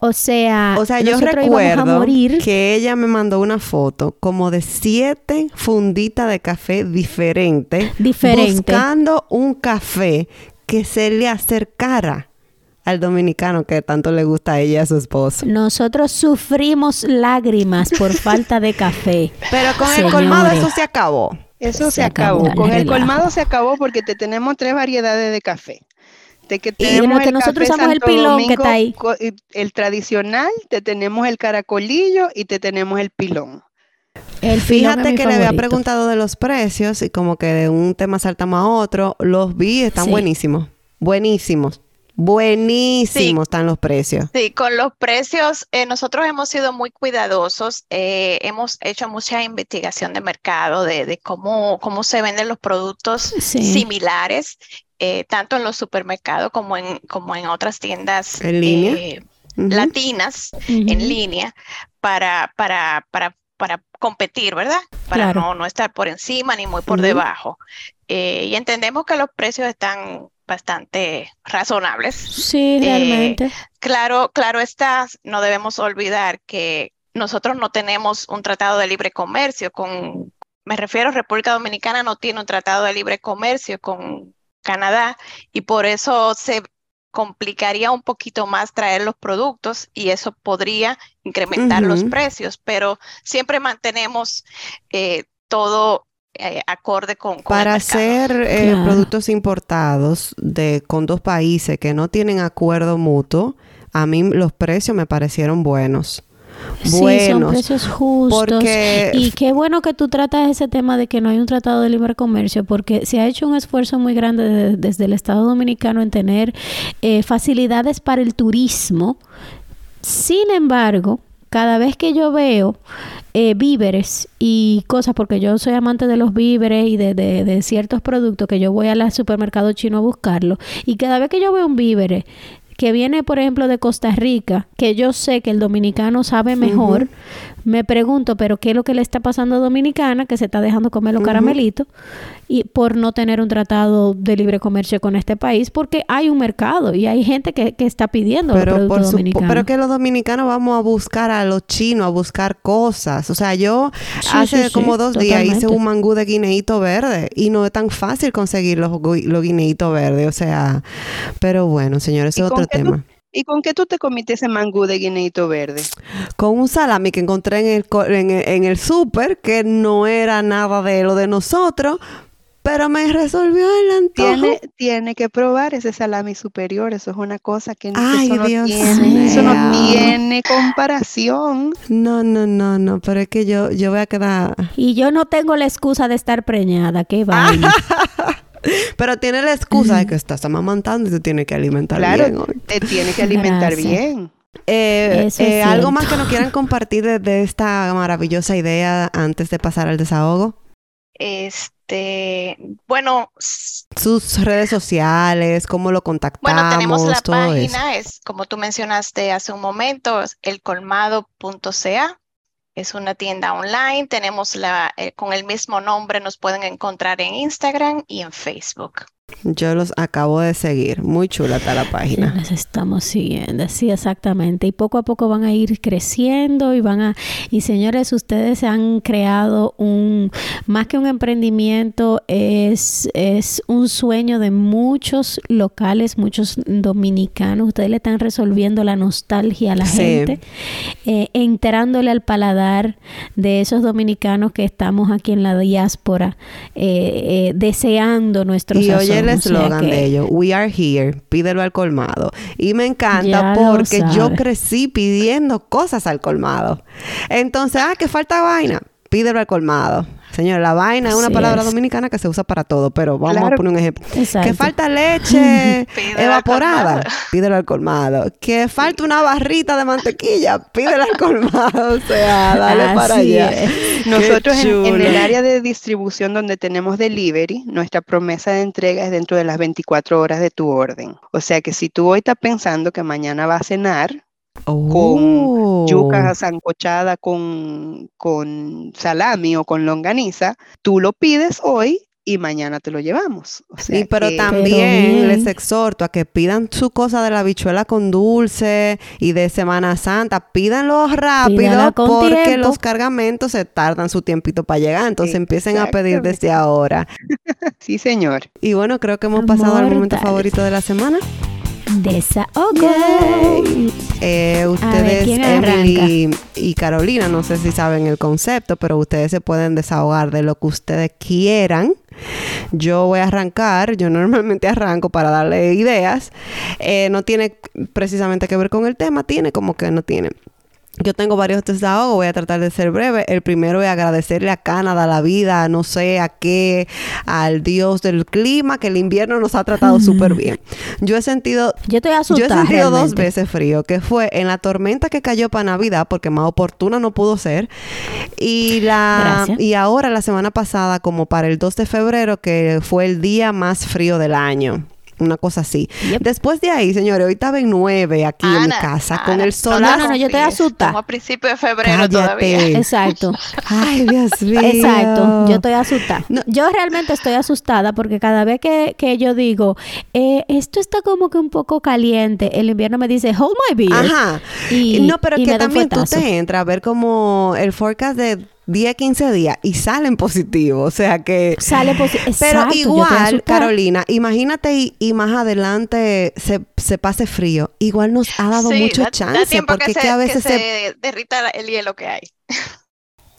O sea, o sea yo recuerdo que ella me mandó una foto como de siete funditas de café diferentes, Diferente. buscando un café que se le acercara al dominicano que tanto le gusta a ella y a su esposo. Nosotros sufrimos lágrimas por falta de café. Pero con el colmado eso se acabó. Eso se, acabó. Con el colmado se acabó porque te tenemos tres variedades de café. De que tenemos que nosotros usamos el pilón que está ahí. El tradicional, te tenemos el caracolillo y te tenemos el pilón. El Fíjate que le había preguntado de los precios y como que de un tema saltamos a otro. Los vi, están buenísimos. Buenísimos. Buenísimos están los precios. Sí, con los precios eh, nosotros hemos sido muy cuidadosos, eh, hemos hecho mucha investigación de mercado de, cómo, cómo se venden los productos similares, eh, tanto en los supermercados como en, como en otras tiendas latinas en línea para, para, para, para competir, ¿verdad? Para no, no estar por encima ni muy por debajo. y entendemos que los precios están bastante razonables. Sí, eh, realmente. claro, claro está, no debemos olvidar que nosotros no tenemos un tratado de libre comercio con, me refiero, República Dominicana no tiene un tratado de libre comercio con Canadá y por eso se complicaría un poquito más traer los productos y eso podría incrementar los precios, pero siempre mantenemos eh, todo eh, acorde con, para hacer eh, productos importados de con dos países que no tienen acuerdo mutuo a mí los precios me parecieron buenos Sí, son precios justos. Y qué bueno que tú tratas ese tema de que no hay un tratado de libre comercio, porque se ha hecho un esfuerzo muy grande desde el Estado Dominicano en tener eh, facilidades para el turismo. Sin embargo, cada vez que yo veo eh, víveres y cosas, porque yo soy amante de los víveres y de, de, ciertos productos que yo voy al supermercado chino a buscarlo, y cada vez que yo veo un vívere que viene, por ejemplo, de Costa Rica, que yo sé que el dominicano sabe mejor, me pregunto, pero ¿qué es lo que le está pasando a Dominicana que se está dejando comer los caramelitos y por no tener un tratado de libre comercio con este país? Porque hay un mercado y hay gente que, está pidiendo pero los productos dominicanos. Pero que los dominicanos vamos a buscar a los chinos, a buscar cosas. O sea, yo hace como dos días hice un mangú de guineíto verde y no es tan fácil conseguir los, los guineitos verdes. O sea, pero bueno, señores, es otro tema. ¿Y con qué tú te comiste ese mangú de guineito verde? Con un salami que encontré en el, en el, en el súper, que no era nada de lo de nosotros, pero me resolvió el antojo. Tiene, tiene que probar ese salami superior. Eso es una cosa que Ay, eso, no tiene, eso no tiene comparación. No, no, no, no. Pero es que yo, yo voy a quedar. Y yo no tengo la excusa de estar preñada. Qué [laughs] vaina. [laughs] Pero tiene la excusa de que estás amamantando y te tiene que alimentar bien. Claro, te tiene que alimentar bien. Eh, eh, ¿Algo más que nos quieran [laughs] compartir de, esta maravillosa idea antes de pasar al desahogo? Este, bueno, sus redes sociales, cómo lo contactamos. Bueno, tenemos la página, es como tú mencionaste hace un momento, elcolmado.ca. Es una tienda online, tenemos la, eh, con el mismo nombre, nos pueden encontrar en Instagram y en Facebook. Yo los acabo de seguir. Muy chula está la página. Los estamos siguiendo, sí, exactamente. Y poco a poco van a ir creciendo y van a... Y señores, ustedes han creado un... Más que un emprendimiento, es, es un sueño de muchos locales, muchos dominicanos. Ustedes le están resolviendo la nostalgia a la gente, eh, enterándole al paladar de esos dominicanos que estamos aquí en la diáspora, eh, eh, deseando nuestros el eslogan de ellos, We are here, pídelo al colmado. Y me encanta porque yo crecí pidiendo cosas al colmado. Entonces, ah, que falta vaina, pídelo al colmado. Señora, la vaina es una palabra dominicana que se usa para todo, pero vamos a poner un ejemplo. Que falta leche [laughs] evaporada, pídelo al colmado. Que falta una barrita de mantequilla, pídelo al colmado. O sea, dale para allá. Nosotros en, en, el área de distribución donde tenemos delivery, nuestra promesa de entrega es dentro de las 24 horas de tu orden. O sea que si tú hoy estás pensando que mañana va a cenar, con yuca oh. zancochada con, con salami o con longaniza, tú lo pides hoy y mañana te lo llevamos. sí, pero también les exhorto a que pidan su cosa de la bichuela con dulce y de Semana Santa, pídanlo rápido porque los cargamentos se tardan su tiempito para llegar, entonces empiecen a pedir desde ahora. [laughs] sí, señor. Y bueno, creo que hemos pasado al momento favorito de la semana. Desahogo. Eh, ustedes, Emily y Carolina, no sé si saben el concepto, pero ustedes se pueden desahogar de lo que ustedes quieran. Yo voy a arrancar, yo normalmente arranco para darle ideas. Eh, no tiene precisamente que ver con el tema, tiene como que no tiene. Yo tengo varios desahogos, voy a tratar de ser breve. El primero es agradecerle a Canadá, a la vida, no sé a qué, al Dios del clima, que el invierno nos ha tratado súper bien. Yo he sentido, yo, estoy asustada, yo he sentido dos veces frío, que fue en la tormenta que cayó para Navidad, porque más oportuna no pudo ser, y la y ahora la semana pasada, como para el 2 de febrero, que fue el día más frío del año una cosa así. Después de ahí, señores, hoy estaba en nueve aquí en mi casa con el sol. No, no, no, yo te asustada. Estamos a principios de febrero todavía. Exacto. [laughs] Ay, Dios [laughs] mío. Exacto, yo estoy asustada. Yo realmente estoy asustada porque cada vez que, que yo digo, eh, esto está como que un poco caliente, el invierno me dice, hold my beer. Ajá. Y, no, pero que también tú te entras a ver como el forecast de 10, 15 días y salen positivos. O sea que. Sale positivo. Pero igual, Carolina, imagínate y, más adelante se, se, pase frío. Igual nos ha dado mucho chance. porque que, a veces se, derrita el hielo que hay. [laughs]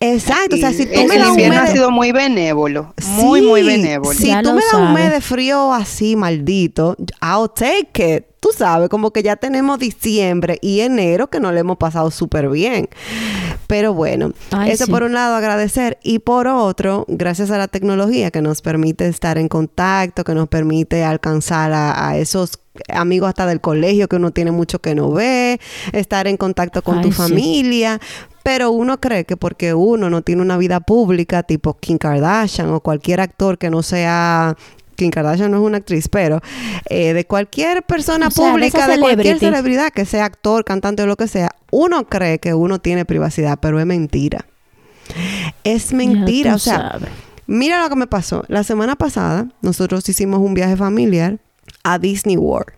Exacto, o sea, si tú me das un mes ha sido muy benévolo, muy, muy benévolo. Si tú me das un mes de frío así, maldito, I'll take it tú sabes, como que ya tenemos diciembre y enero que no le hemos pasado súper bien. Pero bueno, eso por un lado agradecer y por otro, gracias a la tecnología que nos permite estar en contacto, que nos permite alcanzar a, esos amigos hasta del colegio que uno tiene mucho que no ve, estar en contacto con tu familia. Pero uno cree que porque uno no tiene una vida pública tipo Kim Kardashian o cualquier actor que no sea Kim Kardashian no es una actriz, pero eh, de cualquier persona pública, de, cualquier celebridad, que sea actor, cantante o lo que sea, uno cree que uno tiene privacidad, pero es mentira. Es mentira, o sea, mira lo que me pasó. La semana pasada nosotros hicimos un viaje familiar a Disney World.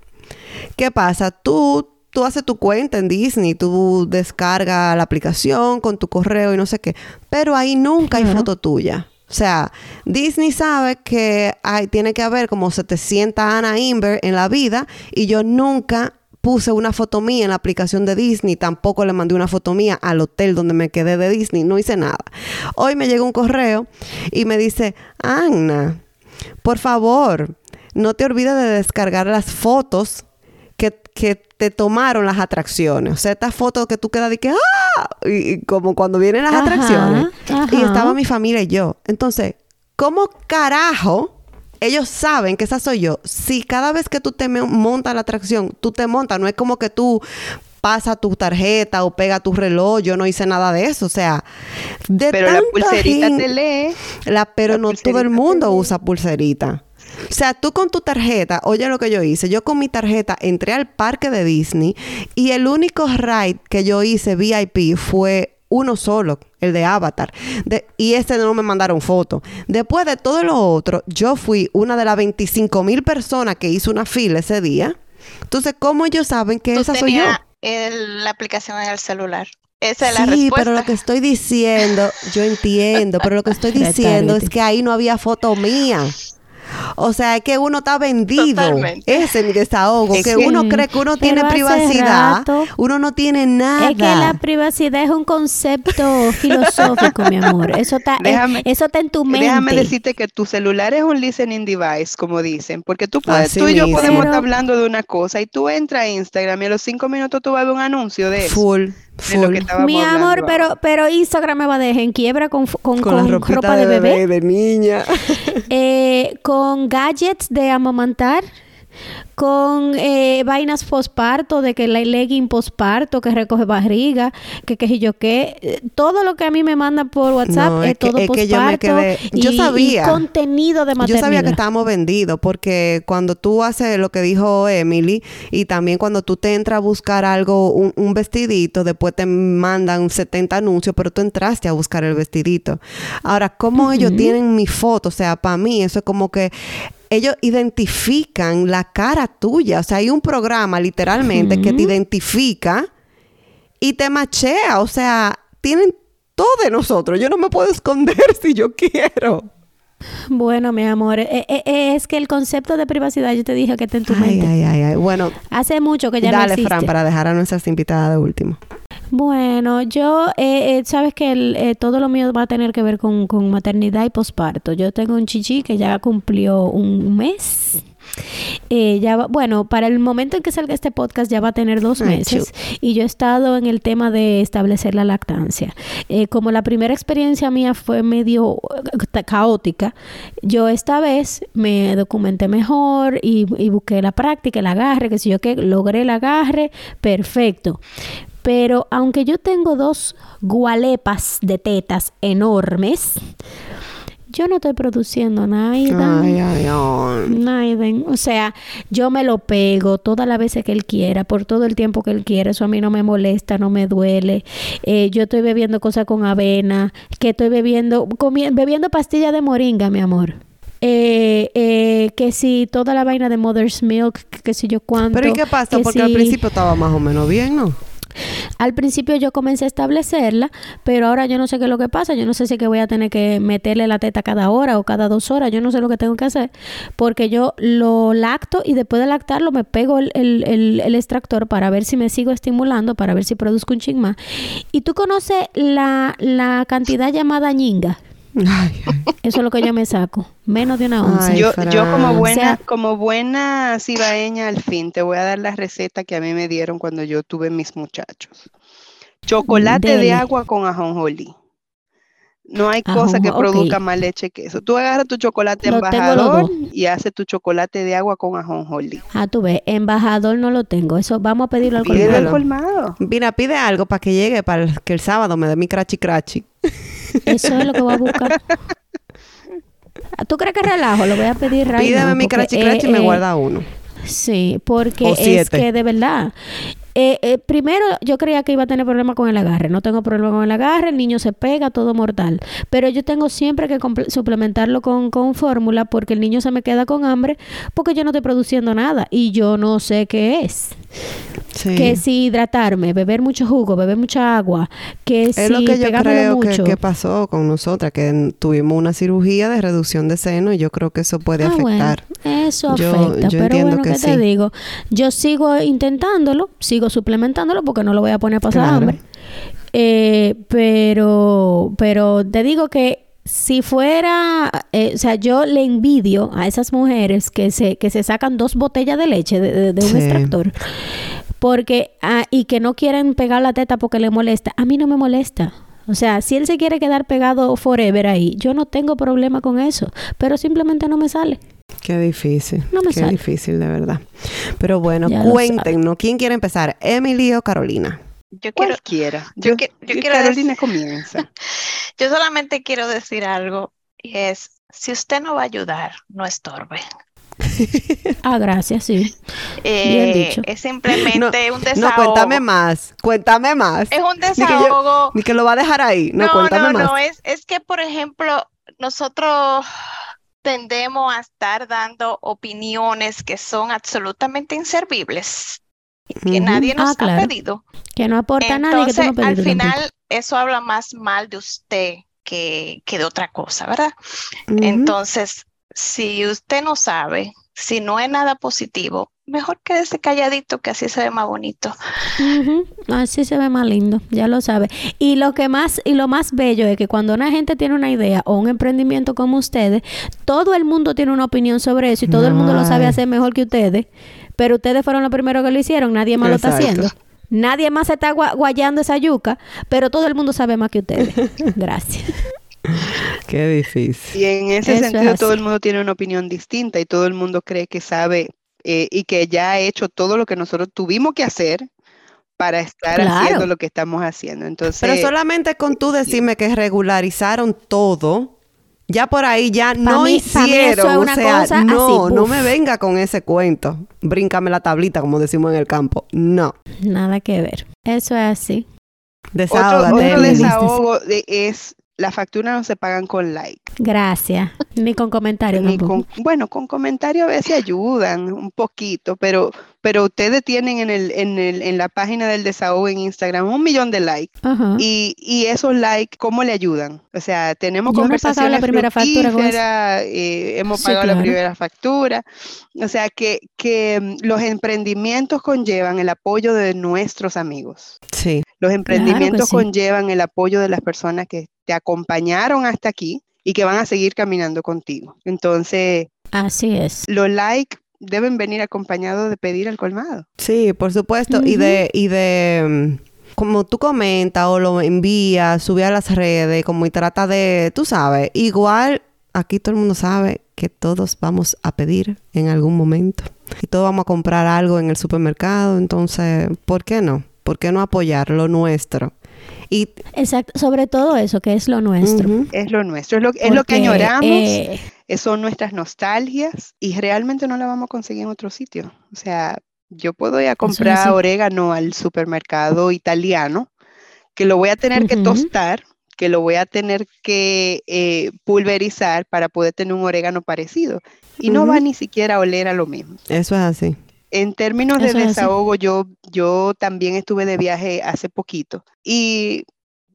¿Qué pasa? Tú tú haces tu cuenta en Disney, tú descargas la aplicación con tu correo y no sé qué, pero ahí nunca hay foto tuya. O sea, Disney sabe que hay, tiene que haber como 700 Ana Inver en la vida y yo nunca puse una foto mía en la aplicación de Disney, tampoco le mandé una foto mía al hotel donde me quedé de Disney, no hice nada. Hoy me llega un correo y me dice, Ana, por favor, no te olvides de descargar las fotos que, que te tomaron las atracciones. O sea, estas fotos que tú quedas de que, ¡ah! Y, como cuando vienen las atracciones. Y estaba mi familia y yo. Entonces, ¿cómo carajo ellos saben que esa soy yo? Si cada vez que tú te montas la atracción, tú te montas, no es como que tú pasa tu tarjeta o pega tu reloj. Yo no hice nada de eso. O sea, de Pero la pulserita te lee. La, pero no todo el mundo usa pulserita. O sea, tú con tu tarjeta, oye lo que yo hice, yo con mi tarjeta entré al parque de Disney y el único ride que yo hice VIP fue uno solo, el de Avatar. y este no me mandaron foto. Después de todo lo otro, yo fui una de las 25 mil personas que hizo una fila ese día. Entonces, ¿cómo ellos saben que esa soy yo? la aplicación en el celular. Esa es la respuesta. Sí, pero lo que estoy diciendo, yo entiendo, pero lo que estoy [laughs] diciendo es que ahí no había foto mía. O sea, es que uno está vendido. Ese es mi desahogo. que, uno cree que uno tiene privacidad. uno no tiene nada. Es que la privacidad es un concepto [laughs] filosófico, mi amor. Eso está, eso está en tu mente. Déjame decirte que tu celular es un listening device, como dicen. Porque tú, puedes, tú y yo podemos estar hablando de una cosa y tú entras a Instagram y a los cinco minutos tú vas a ver un anuncio de eso. Full. Mi amor, pero, pero Instagram me va a dejar en quiebra con, con, ropa de, bebé, de niña. [laughs] eh, con gadgets de amamantar con eh, vainas posparto, de que la legging posparto, que recoge barriga, que qué sé yo qué. Todo lo que a mí me mandan por WhatsApp es, todo posparto. yo, sabía. contenido de maternidad. Yo sabía que estábamos vendidos porque cuando tú haces lo que dijo Emily y también cuando tú te entras a buscar algo, un, vestidito, después te mandan 70 anuncios, pero tú entraste a buscar el vestidito. Ahora, ¿cómo ellos tienen mi foto? O sea, para mí eso es como que ellos identifican la cara tuya. O sea, hay un programa literalmente que te identifica y te machea. O sea, tienen todo de nosotros. Yo no me puedo esconder [laughs] si yo quiero. Bueno, mi amor, eh, eh, eh, es que el concepto de privacidad, yo te dije que está en tu mente. Ay, ay, ay. Bueno, hace mucho que ya no existe. Fran, para dejar a nuestras invitadas de último. Bueno, yo, eh, sabes que eh, todo lo mío va a tener que ver con, maternidad y posparto. Yo tengo un chichi que ya cumplió un mes. Eh, ya bueno, para el momento en que salga este podcast ya va a tener dos meses y yo he estado en el tema de establecer la lactancia. como la primera experiencia mía fue medio caótica, yo esta vez me documenté mejor y, y busqué la práctica, el agarre, que si yo que logré el agarre, perfecto. Pero aunque yo tengo dos gualepas de tetas enormes, yo no estoy produciendo nada. Ay, ay, O sea, yo me lo pego todas las veces que él quiera, por todo el tiempo que él quiera. Eso a mí no me molesta, no me duele. Eh, yo estoy bebiendo cosas con avena, que estoy bebiendo, bebiendo pastillas de moringa, mi amor. Eh, eh, que si toda la vaina de Mother's Milk, que si yo cuánto. Pero ¿y qué pasa? Porque al principio estaba más o menos bien, ¿no? Al principio yo comencé a establecerla, pero ahora yo no sé qué es lo que pasa. Yo no sé si que voy a tener que meterle la teta cada hora o cada dos horas. Yo no sé lo que tengo que hacer. Porque yo lo lacto y después de lactarlo me pego el, el, extractor para ver si me sigo estimulando, para ver si produzco un ching más. Y tú conoces la, la cantidad llamada ñinga. Eso es lo que yo me saco. Menos de una onza. yo, yo, como buena, como buena cibaeña al fin, te voy a dar la receta que a mí me dieron cuando yo tuve mis muchachos. Chocolate de agua con ajonjolí. No hay cosa que produzca más leche que eso. Tú agarras tu chocolate embajador y haces tu chocolate de agua con ajonjolí. Ah, tú ves, embajador no lo tengo. Eso vamos a pedirlo al colmado. colmado. Mira, pide algo para que llegue para que el sábado me dé mi crachi crachi. Eso es lo que voy a buscar. ¿Tú crees que relajo? Lo voy a pedir rápido. Pídeme mi crachi crachi y me eh, guarda uno. Sí, porque es que de verdad. Eh, eh, primero, yo creía que iba a tener problemas con el agarre. No tengo problema con el agarre, el niño se pega, todo mortal. Pero yo tengo siempre que suplementarlo con, con fórmula porque el niño se me queda con hambre porque yo no estoy produciendo nada y yo no sé qué es. Que si hidratarme, beber mucho jugo, beber mucha agua, que es si lo que yo creo que, pasó con nosotras, que tuvimos una cirugía de reducción de seno y yo creo que eso puede ah, afectar. eso afecta, pero bueno, ¿qué te digo? Yo sigo intentándolo, sigo suplementándolo porque no lo voy a poner a pasar hambre. Eh, pero, pero te digo que si fuera, eh, o sea, yo le envidio a esas mujeres que se, que se sacan dos botellas de leche de, un extractor porque, ah, y que no quieren pegar la teta porque le molesta. A mí no me molesta. O sea, si él se quiere quedar pegado forever ahí, yo no tengo problema con eso, pero simplemente no me sale. Qué difícil. No me Qué difícil, de verdad. Pero bueno, cuéntenos, ¿quién quiere empezar? ¿Emily o Carolina? Yo quiero, Cualquiera. Yo, yo, quiero Carolina comienza. [laughs] yo solamente quiero decir algo y es, si usted no va a ayudar, no estorbe. [laughs] ah, gracias, sí. Eh, es [laughs] simplemente un desahogo. No, cuéntame más, cuéntame más. Es un desahogo. Ni que, lo va a dejar ahí. No, cuéntame no, no, es, es que, por ejemplo, nosotros tendemos a estar dando opiniones que son absolutamente inservibles, que nadie nos ah, ha pedido. Que no aporta nada. Que al final, eso habla más mal de usted que, que de otra cosa, ¿verdad? Entonces, si usted no sabe, si no es nada positivo, mejor quédese calladito, que así se ve más bonito. Así se ve más lindo, ya lo sabe. Y lo que más y lo más bello es que cuando una gente tiene una idea o un emprendimiento como ustedes, todo el mundo tiene una opinión sobre eso y todo el mundo lo sabe hacer mejor que ustedes, pero ustedes fueron los primeros que lo hicieron, nadie más lo está haciendo. Nadie más se está guayando esa yuca, pero todo el mundo sabe más que ustedes. [laughs] Gracias. Qué difícil. Y en ese sentido todo el mundo tiene una opinión distinta y todo el mundo cree que sabe eh, y que ya ha hecho todo lo que nosotros tuvimos que hacer para estar haciendo lo que estamos haciendo. Entonces, Pero solamente con tú decirme que regularizaron todo, ya por ahí ya no hicieron, o sea, no, no me venga con ese cuento. Bríncame la tablita, como decimos en el campo. No. Nada que ver. Eso es así. Otro, otro desahogo es las facturas no se pagan con like. Gracias. Ni con comentarios. bueno, con comentarios a veces ayudan un poquito, pero, pero ustedes tienen en, el, en, el, en la página del desahogo en Instagram un millón de likes. Y, y esos likes, ¿cómo le ayudan? O sea, tenemos Yo conversaciones la primera factura eh, hemos pagado la primera factura. O sea, que, que mm, los emprendimientos conllevan el apoyo de nuestros amigos. Sí. Los emprendimientos conllevan el apoyo de las personas que te acompañaron hasta aquí y que van a seguir caminando contigo. Entonces, así es. Los likes deben venir acompañados de pedir el colmado. Sí, por supuesto, y de y de mm, como tú comentas o lo envías, sube a las redes, como y trata de, tú sabes, igual aquí todo el mundo sabe que todos vamos a pedir en algún momento y todos vamos a comprar algo en el supermercado, entonces, ¿por qué no? ¿Por qué no apoyar lo nuestro? Y, Exacto, sobre todo eso, que es lo nuestro. Es lo nuestro, es lo, es lo que añoramos, eh, son nuestras nostalgias y realmente no la vamos a conseguir en otro sitio. O sea, yo puedo ir a comprar orégano al supermercado italiano, que lo voy a tener que tostar, que lo voy a tener que eh, pulverizar para poder tener un orégano parecido. Y no va ni siquiera a oler a lo mismo. Eso es así. En términos de desahogo, yo, yo también estuve de viaje hace poquito y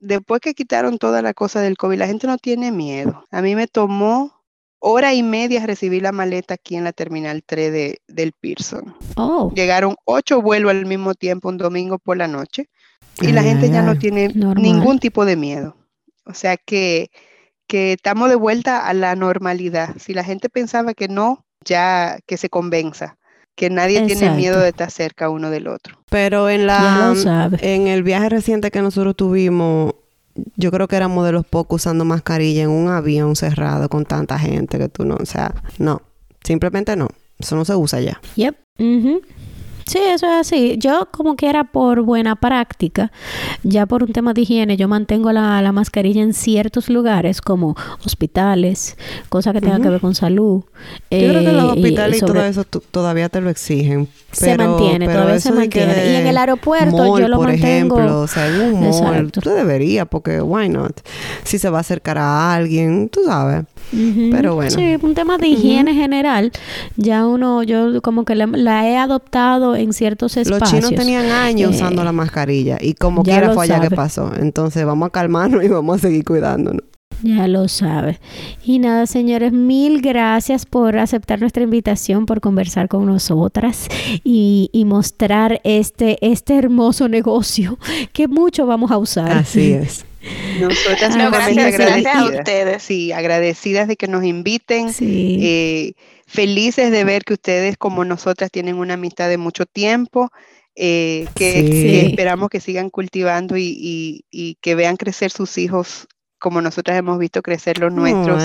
después que quitaron toda la cosa del COVID, la gente no tiene miedo. A mí me tomó hora y media recibir la maleta aquí en la Terminal 3 de, del Pearson. Oh. Llegaron ocho vuelos al mismo tiempo un domingo por la noche y la gente ya no tiene ningún tipo de miedo. O sea que, que estamos de vuelta a la normalidad. Si la gente pensaba que no, ya que se convenza que nadie tiene miedo de estar cerca uno del otro. Pero en la en el viaje reciente que nosotros tuvimos, yo creo que éramos de los pocos usando mascarilla en un avión cerrado con tanta gente que tú no, o sea, no, simplemente no. Eso no se usa ya. Yep. Sí, eso es así. Yo como que era por buena práctica, ya por un tema de higiene, yo mantengo la, la mascarilla en ciertos lugares como hospitales, cosas que tengan que ver con salud. Yo creo que los eh, hospitales y, todo eso todavía te lo exigen. se mantiene, todavía se mantiene. y en el aeropuerto yo lo por mantengo. ejemplo, o sea, en un mall, tú deberías, porque why not? Si se va a acercar a alguien, tú sabes. Pero bueno. Sí, un tema de higiene general. Ya uno, yo como que la, he adoptado en ciertos espacios. Los chinos tenían años usando eh, la mascarilla y como quiera fue allá que pasó. Entonces vamos a calmarnos [laughs] y vamos a seguir cuidándonos. Ya lo sabe. Y nada, señores, mil gracias por aceptar nuestra invitación, por conversar con nosotras y, y, mostrar este, este hermoso negocio que mucho vamos a usar. Así es. Nosotras no, gracias, agradecidas. a ustedes. Sí, agradecidas de que nos inviten. Eh, felices de ver que ustedes, como nosotras, tienen una amistad de mucho tiempo. Eh, que, esperamos que sigan cultivando y, que vean crecer sus hijos como nosotras hemos visto crecer los nuestros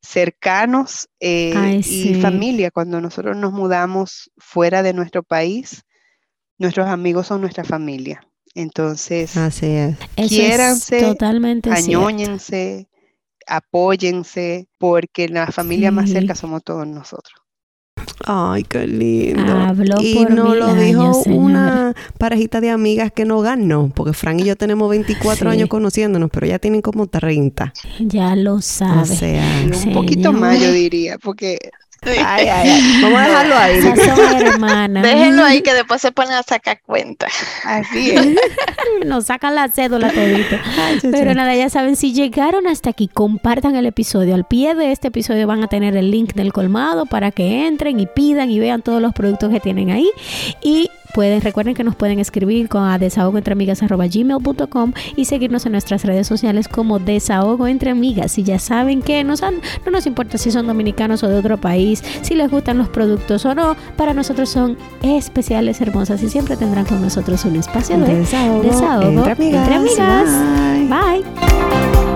cercanos eh, y familia. Cuando nosotros nos mudamos fuera de nuestro país, nuestros amigos son nuestra familia. Entonces, Así es. quiéranse, totalmente añóñense, apóyense, porque la familia más cerca somos todos nosotros. Ay, qué lindo. y nos lo dijo una parejita de amigas que no ganó, porque Frank y yo tenemos 24 años conociéndonos, pero ya tienen como 30. Ya lo sabe. O sea, un poquito más yo diría, porque Ay, ay, ay. [laughs] Vamos a dejarlo ahí. Déjenlo ahí que después se ponen a sacar cuenta. Así [laughs] es. Nos sacan la cédula todito. [laughs] Pero nada, ya saben, si llegaron hasta aquí, compartan el episodio. Al pie de este episodio van a tener el link del colmado para que entren y pidan y vean todos los productos que tienen ahí. Y Pueden, recuerden que nos pueden escribir con a desahogoentreamigas.gmail.com y seguirnos en nuestras redes sociales como Desahogo Entre Amigas. Y ya saben que nos han, no nos importa si son dominicanos o de otro país, si les gustan los productos o no, para nosotros son especiales, hermosas y siempre tendrán con nosotros un espacio de desahogo, entre amigas. Bye.